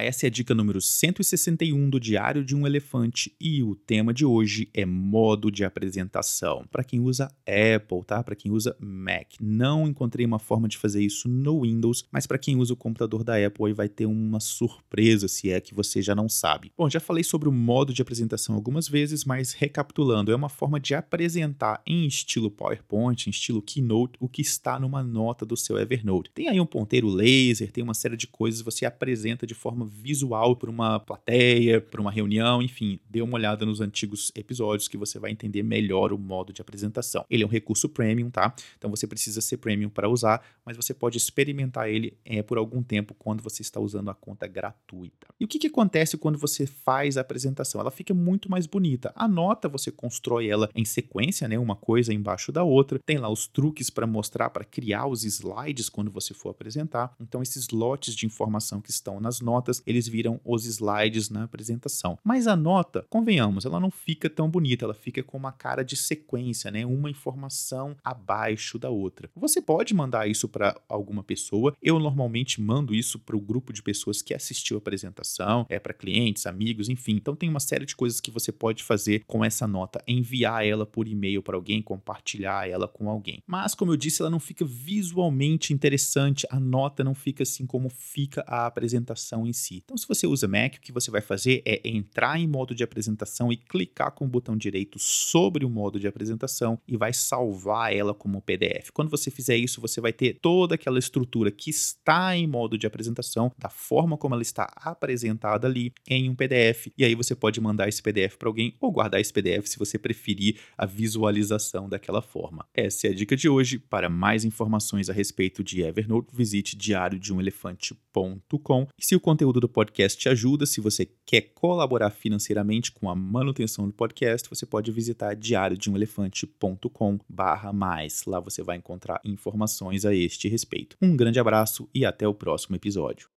Essa é a dica número 161 do Diário de um Elefante e o tema de hoje é modo de apresentação. Para quem usa Apple, tá? Para quem usa Mac. Não encontrei uma forma de fazer isso no Windows, mas para quem usa o computador da Apple aí vai ter uma surpresa se é que você já não sabe. Bom, já falei sobre o modo de apresentação algumas vezes, mas recapitulando, é uma forma de apresentar em estilo PowerPoint, em estilo Keynote, o que está numa nota do seu Evernote. Tem aí um ponteiro laser, tem uma série de coisas, você apresenta de forma visual para uma plateia, para uma reunião, enfim, dê uma olhada nos antigos episódios que você vai entender melhor o modo de apresentação. Ele é um recurso premium, tá? Então você precisa ser premium para usar, mas você pode experimentar ele é, por algum tempo quando você está usando a conta gratuita. E o que, que acontece quando você faz a apresentação? Ela fica muito mais bonita. A nota você constrói ela em sequência, né? Uma coisa embaixo da outra. Tem lá os truques para mostrar, para criar os slides quando você for apresentar. Então esses lotes de informação que estão nas notas eles viram os slides na apresentação. Mas a nota, convenhamos, ela não fica tão bonita, ela fica com uma cara de sequência, né? Uma informação abaixo da outra. Você pode mandar isso para alguma pessoa. Eu normalmente mando isso para o grupo de pessoas que assistiu a apresentação, é para clientes, amigos, enfim. Então tem uma série de coisas que você pode fazer com essa nota, enviar ela por e-mail para alguém, compartilhar ela com alguém. Mas como eu disse, ela não fica visualmente interessante, a nota não fica assim como fica a apresentação em si si. Então, se você usa Mac, o que você vai fazer é entrar em modo de apresentação e clicar com o botão direito sobre o modo de apresentação e vai salvar ela como PDF. Quando você fizer isso, você vai ter toda aquela estrutura que está em modo de apresentação, da forma como ela está apresentada ali em um PDF. E aí você pode mandar esse PDF para alguém ou guardar esse PDF se você preferir a visualização daquela forma. Essa é a dica de hoje. Para mais informações a respeito de Evernote, visite diariodeumelefante.com. E se o conteúdo do podcast te ajuda. Se você quer colaborar financeiramente com a manutenção do podcast, você pode visitar diariodeumelefante.com barra mais. Lá você vai encontrar informações a este respeito. Um grande abraço e até o próximo episódio.